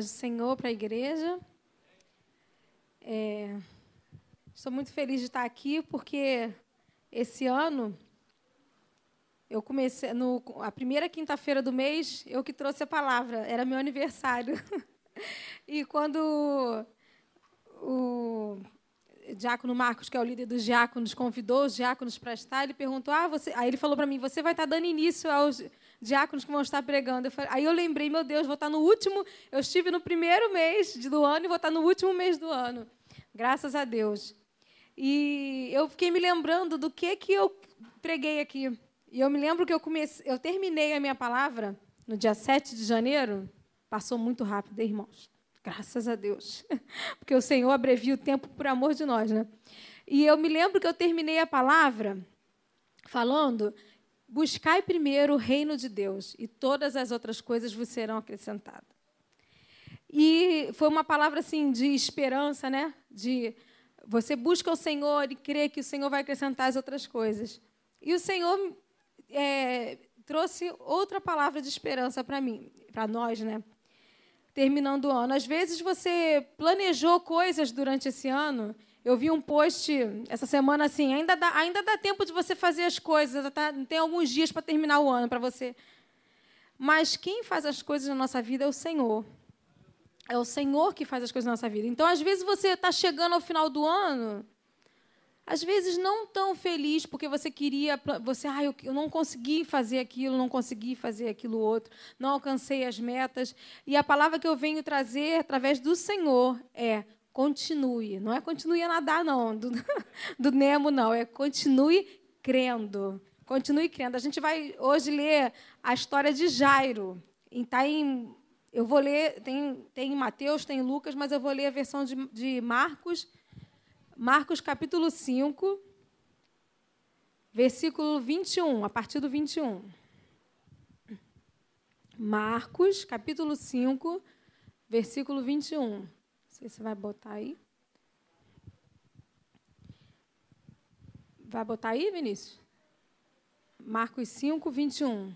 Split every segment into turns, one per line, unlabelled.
paz do Senhor para a igreja. É, estou muito feliz de estar aqui porque esse ano eu comecei no a primeira quinta-feira do mês eu que trouxe a palavra era meu aniversário e quando o diácono Marcos que é o líder dos diáconos convidou os diáconos para estar ele perguntou ah você aí ele falou para mim você vai estar dando início aos diáconos que vão estar pregando. Eu falei, aí eu lembrei, meu Deus, vou estar no último. Eu estive no primeiro mês do ano e vou estar no último mês do ano. Graças a Deus. E eu fiquei me lembrando do que que eu preguei aqui. E eu me lembro que eu comecei, eu terminei a minha palavra no dia 7 de janeiro. Passou muito rápido, irmãos. Graças a Deus. Porque o Senhor abrevia o tempo por amor de nós, né? E eu me lembro que eu terminei a palavra falando Buscai primeiro o reino de Deus e todas as outras coisas vos serão acrescentadas. E foi uma palavra assim de esperança, né? De você busca o Senhor e crê que o Senhor vai acrescentar as outras coisas. E o Senhor é, trouxe outra palavra de esperança para mim, para nós, né? Terminando o ano. Às vezes você planejou coisas durante esse ano eu vi um post essa semana assim, ainda dá, ainda dá tempo de você fazer as coisas, tá, tem alguns dias para terminar o ano para você. Mas quem faz as coisas na nossa vida é o Senhor. É o Senhor que faz as coisas na nossa vida. Então, às vezes, você está chegando ao final do ano, às vezes não tão feliz porque você queria, você, ah, eu, eu não consegui fazer aquilo, não consegui fazer aquilo outro, não alcancei as metas. E a palavra que eu venho trazer através do Senhor é continue. Não é continue a nadar, não, do, do Nemo, não. É continue crendo. Continue crendo. A gente vai hoje ler a história de Jairo. Está em. Eu vou ler, tem, tem em Mateus, tem em Lucas, mas eu vou ler a versão de, de Marcos, Marcos capítulo 5, versículo 21, a partir do 21. Marcos, capítulo 5, versículo 21 sei se vai botar aí. Vai botar aí, Vinícius? Marcos 5, 21.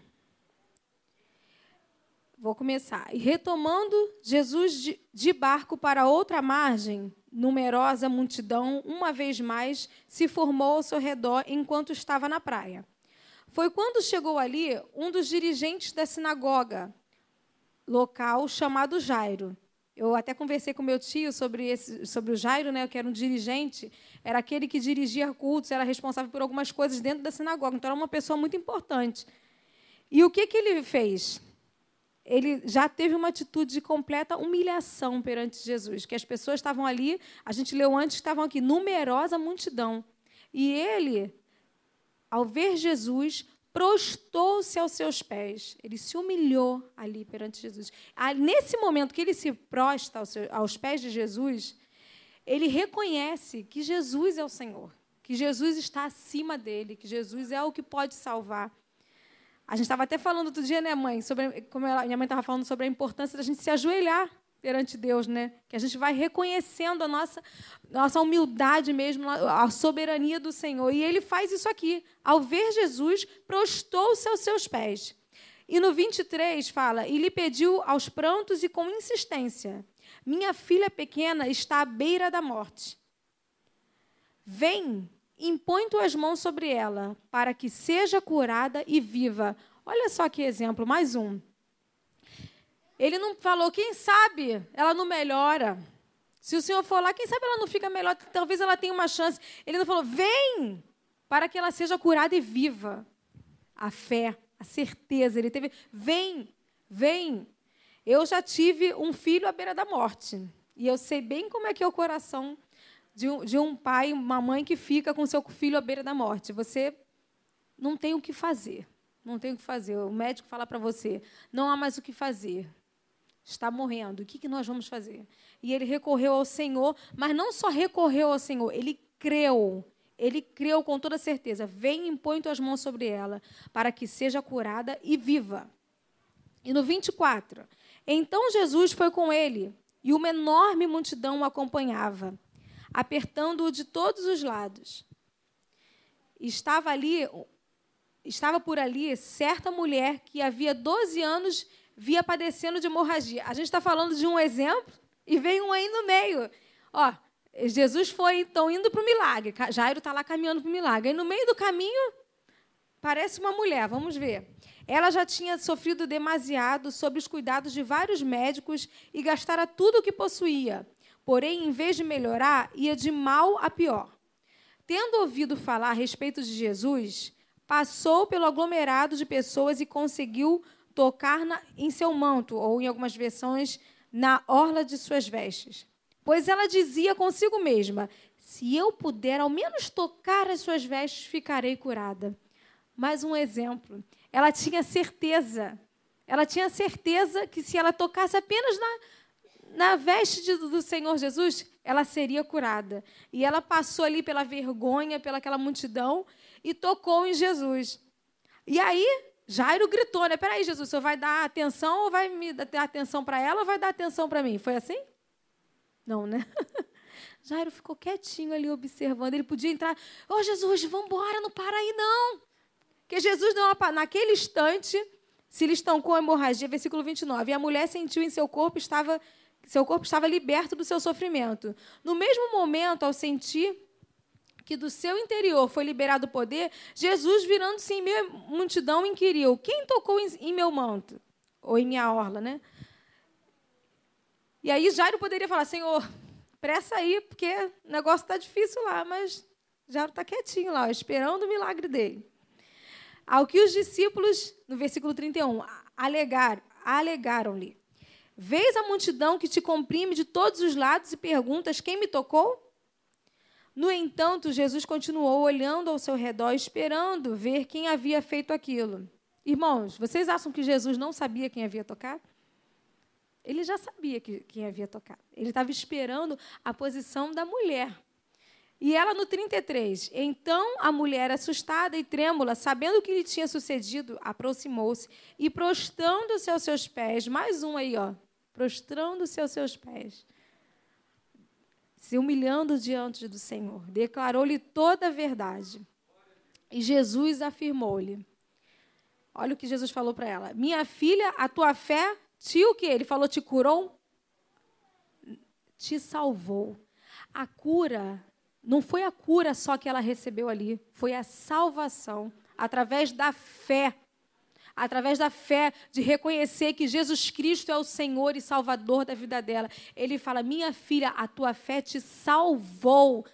Vou começar. E retomando Jesus de, de barco para outra margem, numerosa multidão, uma vez mais, se formou ao seu redor enquanto estava na praia. Foi quando chegou ali um dos dirigentes da sinagoga local chamado Jairo eu até conversei com meu tio sobre, esse, sobre o Jairo, né, que era um dirigente, era aquele que dirigia cultos, era responsável por algumas coisas dentro da sinagoga, então era uma pessoa muito importante. E o que, que ele fez? Ele já teve uma atitude de completa humilhação perante Jesus, que as pessoas estavam ali, a gente leu antes, estavam aqui, numerosa multidão. E ele, ao ver Jesus, prostou-se aos seus pés. Ele se humilhou ali perante Jesus. Nesse momento que ele se prosta aos pés de Jesus, ele reconhece que Jesus é o Senhor, que Jesus está acima dele, que Jesus é o que pode salvar. A gente estava até falando outro dia, né, mãe, sobre como ela, minha mãe estava falando sobre a importância da gente se ajoelhar perante Deus, né? Que a gente vai reconhecendo a nossa, nossa humildade mesmo, a soberania do Senhor. E ele faz isso aqui. Ao ver Jesus, prostou-se aos seus pés. E no 23 fala: E lhe pediu aos prantos e com insistência: Minha filha pequena está à beira da morte. Vem, impõe tuas mãos sobre ela, para que seja curada e viva. Olha só que exemplo, mais um. Ele não falou, quem sabe ela não melhora. Se o Senhor for lá, quem sabe ela não fica melhor, talvez ela tenha uma chance. Ele não falou, vem, para que ela seja curada e viva. A fé, a certeza, ele teve, vem, vem. Eu já tive um filho à beira da morte. E eu sei bem como é que é o coração de um, de um pai, uma mãe que fica com seu filho à beira da morte. Você não tem o que fazer. Não tem o que fazer. O médico fala para você: não há mais o que fazer está morrendo. O que, que nós vamos fazer? E ele recorreu ao Senhor, mas não só recorreu ao Senhor, ele creu. Ele creu com toda certeza. Vem e impõe tuas mãos sobre ela, para que seja curada e viva. E no 24, então Jesus foi com ele, e uma enorme multidão o acompanhava, apertando-o de todos os lados. Estava ali, estava por ali certa mulher que havia 12 anos via padecendo de hemorragia. A gente está falando de um exemplo e vem um aí no meio. Ó, Jesus foi então indo para o milagre. Jairo está lá caminhando para o milagre. E no meio do caminho parece uma mulher. Vamos ver. Ela já tinha sofrido demasiado sob os cuidados de vários médicos e gastara tudo o que possuía. Porém, em vez de melhorar, ia de mal a pior. Tendo ouvido falar a respeito de Jesus, passou pelo aglomerado de pessoas e conseguiu tocar na, em seu manto, ou em algumas versões, na orla de suas vestes. Pois ela dizia consigo mesma: Se eu puder ao menos tocar as suas vestes, ficarei curada. Mais um exemplo. Ela tinha certeza. Ela tinha certeza que se ela tocasse apenas na, na veste de, do Senhor Jesus, ela seria curada. E ela passou ali pela vergonha, pelaquela multidão e tocou em Jesus. E aí, Jairo gritou, né? Peraí, Jesus, você vai dar atenção ou vai me dar atenção para ela ou vai dar atenção para mim? Foi assim? Não, né? Jairo ficou quietinho ali observando. Ele podia entrar, ô oh, Jesus, vamos embora, não para aí não. Porque Jesus deu uma, naquele instante, se eles estão com hemorragia, versículo 29, e a mulher sentiu em seu corpo estava seu corpo estava liberto do seu sofrimento. No mesmo momento, ao sentir que do seu interior foi liberado o poder, Jesus, virando-se em meio multidão, inquiriu: Quem tocou em meu manto? Ou em minha orla, né? E aí Jairo poderia falar: Senhor, pressa aí, porque o negócio está difícil lá, mas Jairo está quietinho lá, esperando o milagre dele. Ao que os discípulos, no versículo 31, alegar, alegaram-lhe: Vês a multidão que te comprime de todos os lados e perguntas: Quem me tocou? No entanto, Jesus continuou olhando ao seu redor, esperando ver quem havia feito aquilo. Irmãos, vocês acham que Jesus não sabia quem havia tocado? Ele já sabia que, quem havia tocado. Ele estava esperando a posição da mulher. E ela no 33. Então a mulher, assustada e trêmula, sabendo o que lhe tinha sucedido, aproximou-se e, prostrando-se aos seus pés, mais um aí, ó, prostrando-se aos seus pés, se humilhando diante do Senhor, declarou-lhe toda a verdade. E Jesus afirmou-lhe: Olha o que Jesus falou para ela: Minha filha, a tua fé te o que? Ele falou: te curou? Te salvou. A cura não foi a cura só que ela recebeu ali, foi a salvação através da fé através da fé, de reconhecer que Jesus Cristo é o Senhor e Salvador da vida dela. Ele fala: Minha filha, a tua fé te salvou.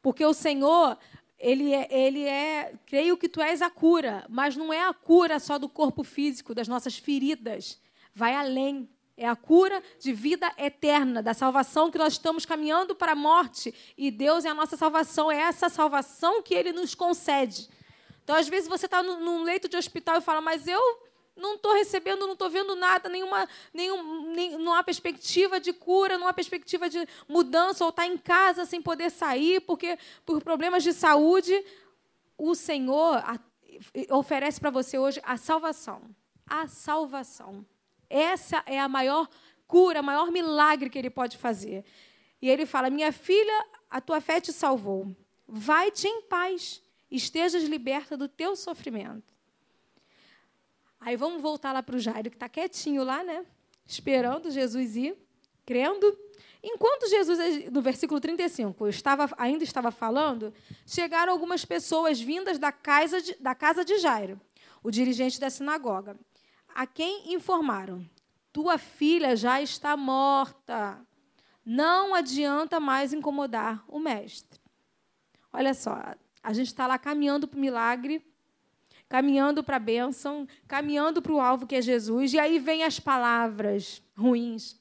Porque o Senhor, ele é, ele é, creio que tu és a cura, mas não é a cura só do corpo físico, das nossas feridas. Vai além. É a cura de vida eterna, da salvação que nós estamos caminhando para a morte. E Deus é a nossa salvação, é essa salvação que Ele nos concede. Então, às vezes, você está num leito de hospital e fala, mas eu não estou recebendo, não estou vendo nada, nenhuma, nenhum, nem, não há perspectiva de cura, não há perspectiva de mudança, ou está em casa sem poder sair porque por problemas de saúde. O Senhor oferece para você hoje a salvação. A salvação. Essa é a maior cura, o maior milagre que ele pode fazer. E ele fala: Minha filha, a tua fé te salvou. Vai-te em paz estejas liberta do teu sofrimento. Aí vamos voltar lá para o Jairo, que está quietinho lá, né? Esperando Jesus ir, crendo. Enquanto Jesus, no versículo 35, estava, ainda estava falando, chegaram algumas pessoas vindas da casa, de, da casa de Jairo, o dirigente da sinagoga, a quem informaram: Tua filha já está morta. Não adianta mais incomodar o mestre. Olha só, a gente está lá caminhando para o milagre, caminhando para a bênção, caminhando para o alvo que é Jesus, e aí vem as palavras ruins.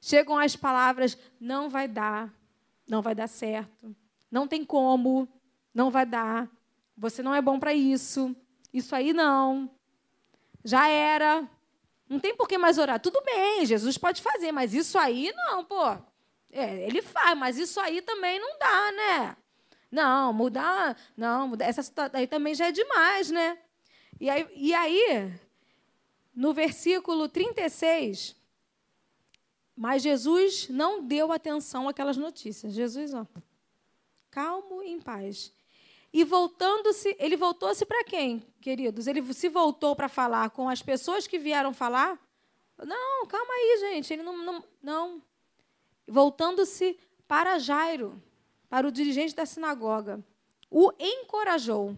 Chegam as palavras: não vai dar, não vai dar certo, não tem como, não vai dar, você não é bom para isso, isso aí não, já era, não tem por que mais orar. Tudo bem, Jesus pode fazer, mas isso aí não, pô. É, ele faz, mas isso aí também não dá, né? Não, mudar, não, essa aí também já é demais, né? E aí, e aí, no versículo 36, mas Jesus não deu atenção àquelas notícias. Jesus, ó, calmo e em paz. E voltando-se, ele voltou-se para quem, queridos? Ele se voltou para falar com as pessoas que vieram falar? Não, calma aí, gente. Ele não. Não. não. Voltando-se para Jairo, para o dirigente da sinagoga, o encorajou.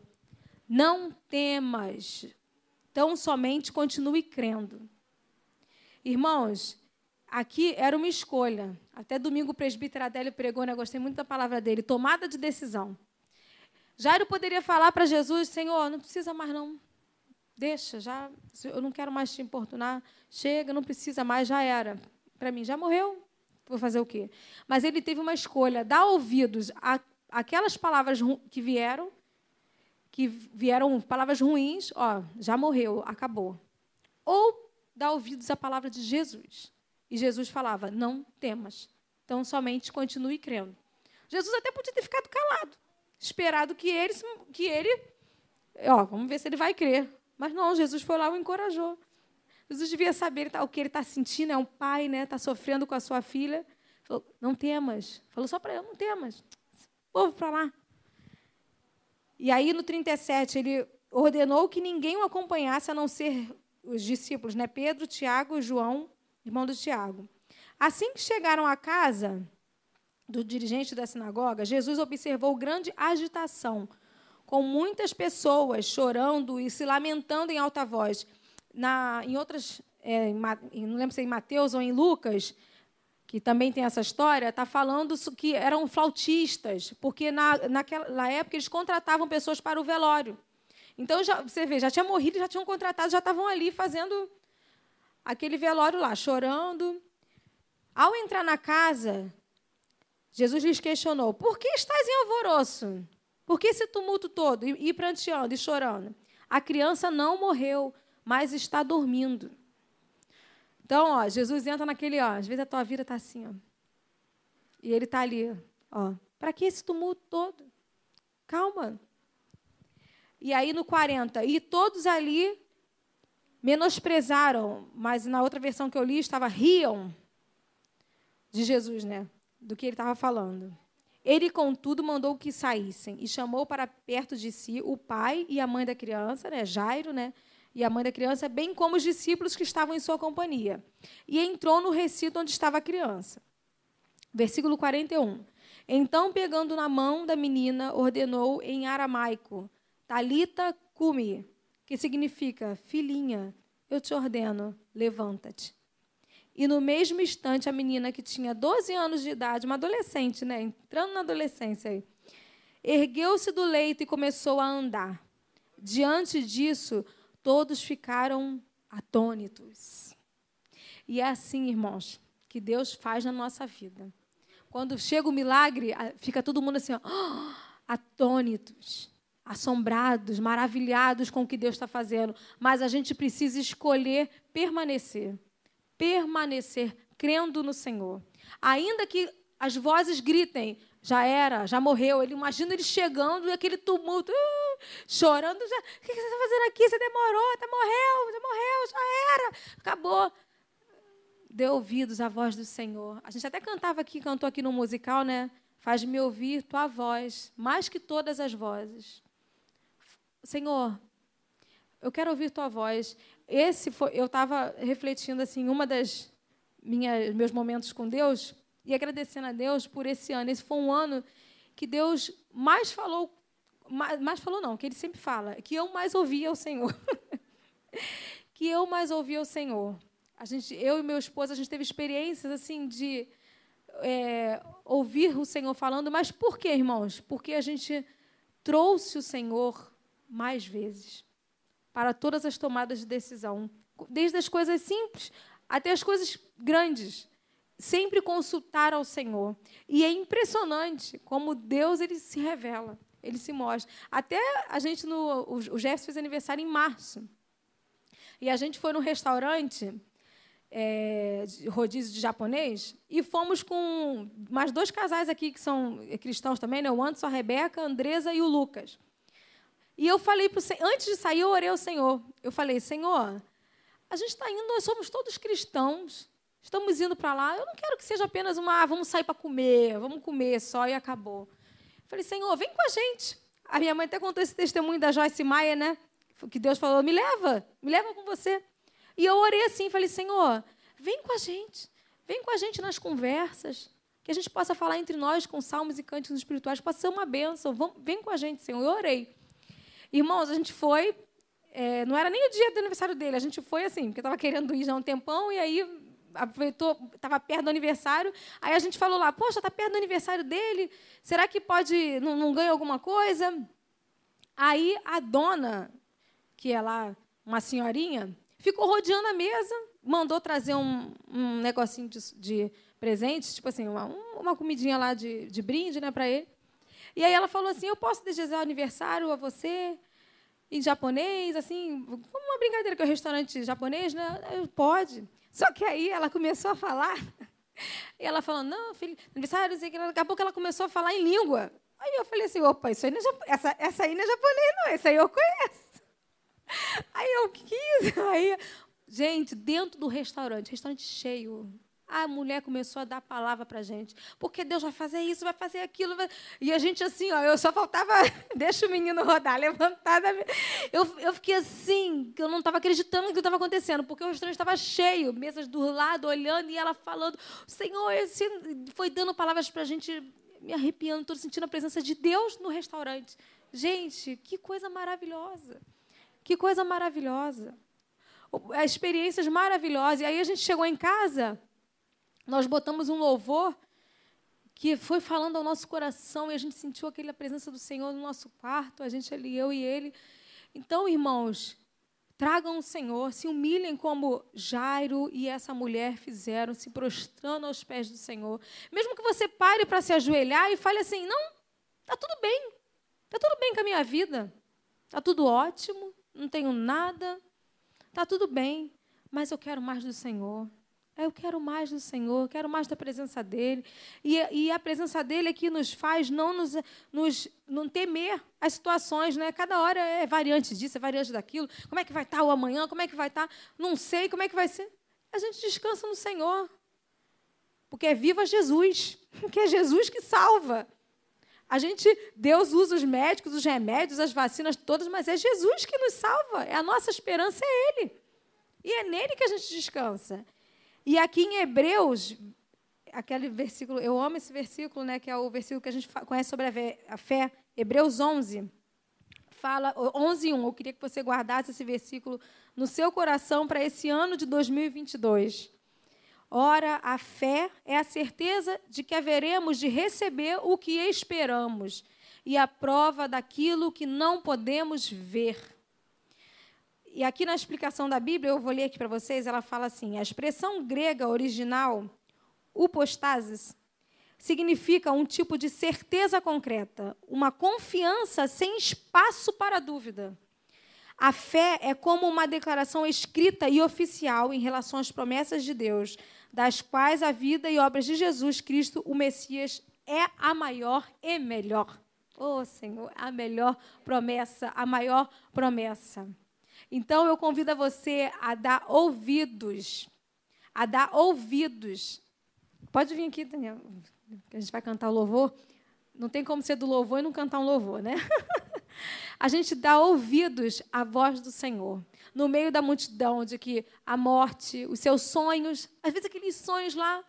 Não temas, tão somente continue crendo. Irmãos, aqui era uma escolha. Até domingo o presbítero Adélio pregou, né? gostei muito da palavra dele, tomada de decisão. Jairo poderia falar para Jesus, Senhor, não precisa mais não. Deixa, já, eu não quero mais te importunar. Chega, não precisa mais, já era. Para mim, já morreu. Vou fazer o quê? Mas ele teve uma escolha, dar ouvidos a aquelas palavras que vieram, que vieram palavras ruins, ó, já morreu, acabou. Ou dar ouvidos à palavra de Jesus. E Jesus falava: Não temas, então somente continue crendo. Jesus até podia ter ficado calado esperado que ele, que ele, ó, vamos ver se ele vai crer. Mas não, Jesus foi lá e o encorajou. Jesus devia saber o que ele está sentindo, é um pai, né? Está sofrendo com a sua filha. Falou, não temas. Falou só para ele, não temas. Povo para lá. E aí, no 37, ele ordenou que ninguém o acompanhasse, a não ser os discípulos, né? Pedro, Tiago e João, irmão do Tiago. Assim que chegaram à casa, do dirigente da sinagoga, Jesus observou grande agitação, com muitas pessoas chorando e se lamentando em alta voz. Na, em outras, é, em, não lembro se é em Mateus ou em Lucas, que também tem essa história, está falando que eram flautistas, porque na, naquela época eles contratavam pessoas para o velório. Então, já, você vê, já tinha morrido, já tinham contratado, já estavam ali fazendo aquele velório lá, chorando. Ao entrar na casa, Jesus lhes questionou: Por que estás em alvoroço? Por que esse tumulto todo? E, e pranteando e chorando. A criança não morreu, mas está dormindo. Então, ó, Jesus entra naquele, ó, às vezes a tua vida está assim, ó. E ele está ali, ó. Para que esse tumulto todo? Calma. E aí no 40, e todos ali menosprezaram, mas na outra versão que eu li estava riam de Jesus, né? do que ele estava falando. Ele, contudo, mandou que saíssem e chamou para perto de si o pai e a mãe da criança, né, Jairo, né, e a mãe da criança, bem como os discípulos que estavam em sua companhia. E entrou no recinto onde estava a criança. Versículo 41. Então, pegando na mão da menina, ordenou em aramaico: Talita cumi, que significa filhinha, eu te ordeno, levanta-te. E no mesmo instante, a menina que tinha 12 anos de idade, uma adolescente, né, entrando na adolescência, ergueu-se do leito e começou a andar. Diante disso, todos ficaram atônitos. E é assim, irmãos, que Deus faz na nossa vida. Quando chega o milagre, fica todo mundo assim, ó, atônitos, assombrados, maravilhados com o que Deus está fazendo. Mas a gente precisa escolher permanecer permanecer crendo no Senhor. Ainda que as vozes gritem, já era, já morreu. Ele imagina ele chegando e aquele tumulto, uh, chorando. Já, o que você está fazendo aqui? Você demorou, você morreu, você morreu, já era, acabou. Dê ouvidos à voz do Senhor. A gente até cantava aqui, cantou aqui no musical, né? Faz-me ouvir tua voz, mais que todas as vozes. Senhor, eu quero ouvir tua voz. Esse foi, eu estava refletindo assim, uma das minhas meus momentos com Deus e agradecendo a Deus por esse ano. Esse foi um ano que Deus mais falou, mais, mais falou não, que Ele sempre fala, que eu mais ouvia o Senhor, que eu mais ouvia o Senhor. A gente, eu e meu esposo, a gente teve experiências assim de é, ouvir o Senhor falando, mas por quê, irmãos? Porque a gente trouxe o Senhor mais vezes para todas as tomadas de decisão, desde as coisas simples até as coisas grandes. Sempre consultar ao Senhor. E é impressionante como Deus ele se revela, ele se mostra. Até a gente, no, o Jefferson fez aniversário em março. E a gente foi no restaurante, é, de rodízio de japonês, e fomos com mais dois casais aqui que são cristãos também, né? o Anderson, a Rebeca, a Andresa e o Lucas. E eu falei para antes de sair, eu orei ao Senhor. Eu falei, Senhor, a gente está indo, nós somos todos cristãos, estamos indo para lá. Eu não quero que seja apenas uma, ah, vamos sair para comer, vamos comer só e acabou. Eu falei, Senhor, vem com a gente. A minha mãe até contou esse testemunho da Joyce Maia, né? Que Deus falou: me leva, me leva com você. E eu orei assim, falei: Senhor, vem com a gente, vem com a gente nas conversas, que a gente possa falar entre nós com salmos e cânticos espirituais, possa ser uma bênção. Vem, com a gente, Senhor. Eu orei. Irmãos, a gente foi, é, não era nem o dia do aniversário dele, a gente foi assim, porque estava querendo ir já um tempão, e aí aproveitou, estava perto do aniversário, aí a gente falou lá, poxa, está perto do aniversário dele, será que pode, não, não ganha alguma coisa? Aí a dona, que é lá uma senhorinha, ficou rodeando a mesa, mandou trazer um, um negocinho de, de presentes, tipo assim, uma, uma comidinha lá de, de brinde né, para ele. E aí ela falou assim: Eu posso desejar aniversário a você em japonês, assim, como uma brincadeira que é um restaurante japonês, né? Pode. Só que aí ela começou a falar, e ela falou: Não, filho, aniversário, não sei o que. Daqui a pouco ela começou a falar em língua. Aí eu falei assim: opa, isso aí não é essa, essa aí não é japonês, não, essa aí eu conheço. Aí eu quis, aí, gente, dentro do restaurante, restaurante cheio, a mulher começou a dar palavra para a gente. Porque Deus vai fazer isso, vai fazer aquilo. Vai... E a gente assim, ó, eu só faltava, deixa o menino rodar, levantada. Eu, eu fiquei assim, eu não estava acreditando no que estava acontecendo, porque o restaurante estava cheio, mesas do lado, olhando, e ela falando, Senhor, esse... foi dando palavras para a gente, me arrepiando, estou sentindo a presença de Deus no restaurante. Gente, que coisa maravilhosa. Que coisa maravilhosa. Experiências maravilhosas. E aí a gente chegou em casa nós botamos um louvor que foi falando ao nosso coração e a gente sentiu aquela presença do Senhor no nosso quarto, a gente ali, eu e ele. Então, irmãos, tragam o Senhor, se humilhem como Jairo e essa mulher fizeram, se prostrando aos pés do Senhor. Mesmo que você pare para se ajoelhar e fale assim: não, está tudo bem, está tudo bem com a minha vida, está tudo ótimo, não tenho nada, está tudo bem, mas eu quero mais do Senhor. Eu quero mais do Senhor, quero mais da presença dEle. E, e a presença dEle é que nos faz não nos, nos não temer as situações. Né? Cada hora é variante disso, é variante daquilo. Como é que vai estar o amanhã? Como é que vai estar? Não sei, como é que vai ser? A gente descansa no Senhor. Porque é viva Jesus, que é Jesus que salva. A gente, Deus usa os médicos, os remédios, as vacinas todas, mas é Jesus que nos salva. É a nossa esperança é Ele. E é nele que a gente descansa. E aqui em Hebreus, aquele versículo, eu amo esse versículo, né, que é o versículo que a gente conhece sobre a fé, Hebreus 11, fala 11 1. Eu queria que você guardasse esse versículo no seu coração para esse ano de 2022. Ora, a fé é a certeza de que haveremos de receber o que esperamos e a prova daquilo que não podemos ver. E aqui na explicação da Bíblia, eu vou ler aqui para vocês, ela fala assim: a expressão grega original, upostasis, significa um tipo de certeza concreta, uma confiança sem espaço para dúvida. A fé é como uma declaração escrita e oficial em relação às promessas de Deus, das quais a vida e obras de Jesus Cristo, o Messias, é a maior e melhor. Oh, Senhor, a melhor promessa, a maior promessa. Então eu convido a você a dar ouvidos, a dar ouvidos. Pode vir aqui, Daniel, que a gente vai cantar o louvor. Não tem como ser do louvor e não cantar um louvor, né? a gente dá ouvidos à voz do Senhor. No meio da multidão de que a morte, os seus sonhos, às vezes aqueles sonhos lá.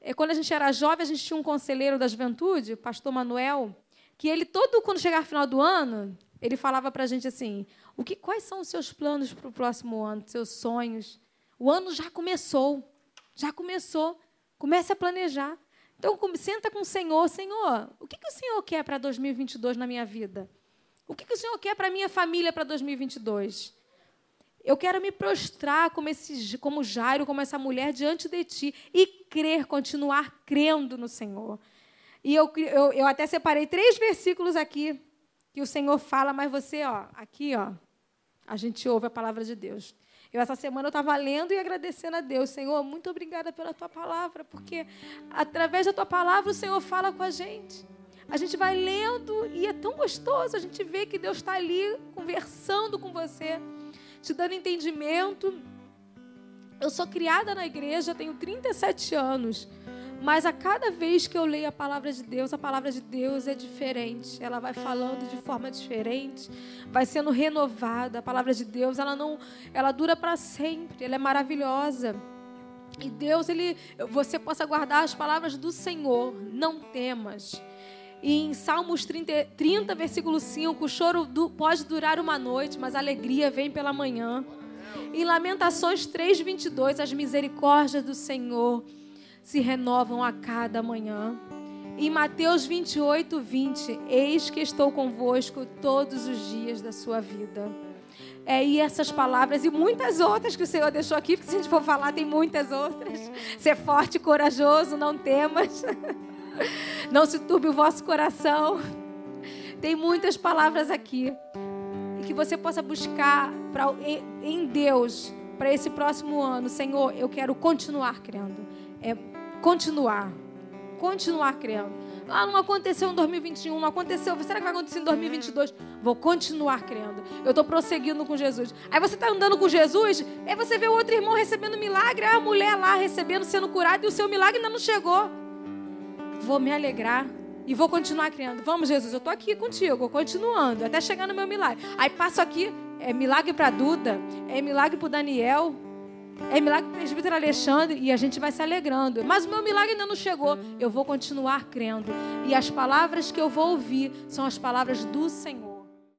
É, quando a gente era jovem, a gente tinha um conselheiro da juventude, o pastor Manuel, que ele, todo quando chegava final do ano, ele falava para a gente assim: o que, quais são os seus planos para o próximo ano, seus sonhos? O ano já começou, já começou. Comece a planejar. Então, senta com o Senhor. Senhor, o que, que o Senhor quer para 2022 na minha vida? O que, que o Senhor quer para a minha família para 2022? Eu quero me prostrar como, esse, como Jairo, como essa mulher diante de ti e crer, continuar crendo no Senhor. E eu, eu, eu até separei três versículos aqui que o Senhor fala, mas você, ó, aqui, ó, a gente ouve a palavra de Deus. Eu, essa semana, eu estava lendo e agradecendo a Deus. Senhor, muito obrigada pela tua palavra, porque através da tua palavra o Senhor fala com a gente. A gente vai lendo e é tão gostoso. A gente vê que Deus está ali conversando com você, te dando entendimento. Eu sou criada na igreja, tenho 37 anos, Mas a cada vez que eu leio a palavra de Deus, a palavra de Deus é diferente. Ela vai falando de forma diferente, vai sendo renovada. A palavra de Deus, ela não, ela dura para sempre. Ela é maravilhosa. E Deus, ele, você possa guardar as palavras do Senhor. Não temas. E em Salmos 30, 30 versículo 5, o choro do, pode durar uma noite, mas a alegria vem pela manhã. Em Lamentações 3, 22, as misericórdias do Senhor se renovam a cada manhã. Em Mateus 28, 20, eis que estou convosco todos os dias da sua vida. É, e essas palavras e muitas outras que o Senhor deixou aqui, porque se a gente for falar, tem muitas outras. Ser forte e corajoso, não temas. Não se turbe o vosso coração. Tem muitas palavras aqui. E que você possa buscar pra, em Deus para esse próximo ano. Senhor, eu quero continuar crendo. É continuar. Continuar crendo. Ah, não aconteceu em 2021, não aconteceu. Será que vai acontecer em 2022? Vou continuar crendo. Eu estou prosseguindo com Jesus. Aí você está andando com Jesus, aí você vê o outro irmão recebendo milagre, a mulher lá recebendo, sendo curada, e o seu milagre ainda não chegou. Vou me alegrar e vou continuar crendo. Vamos, Jesus, eu estou aqui contigo, continuando, até chegar no meu milagre. Aí passo aqui, é milagre para Duda, é milagre para Daniel, é milagre do presbítero Alexandre e a gente vai se alegrando. Mas o meu milagre ainda não chegou. Eu vou continuar crendo. E as palavras que eu vou ouvir são as palavras do Senhor.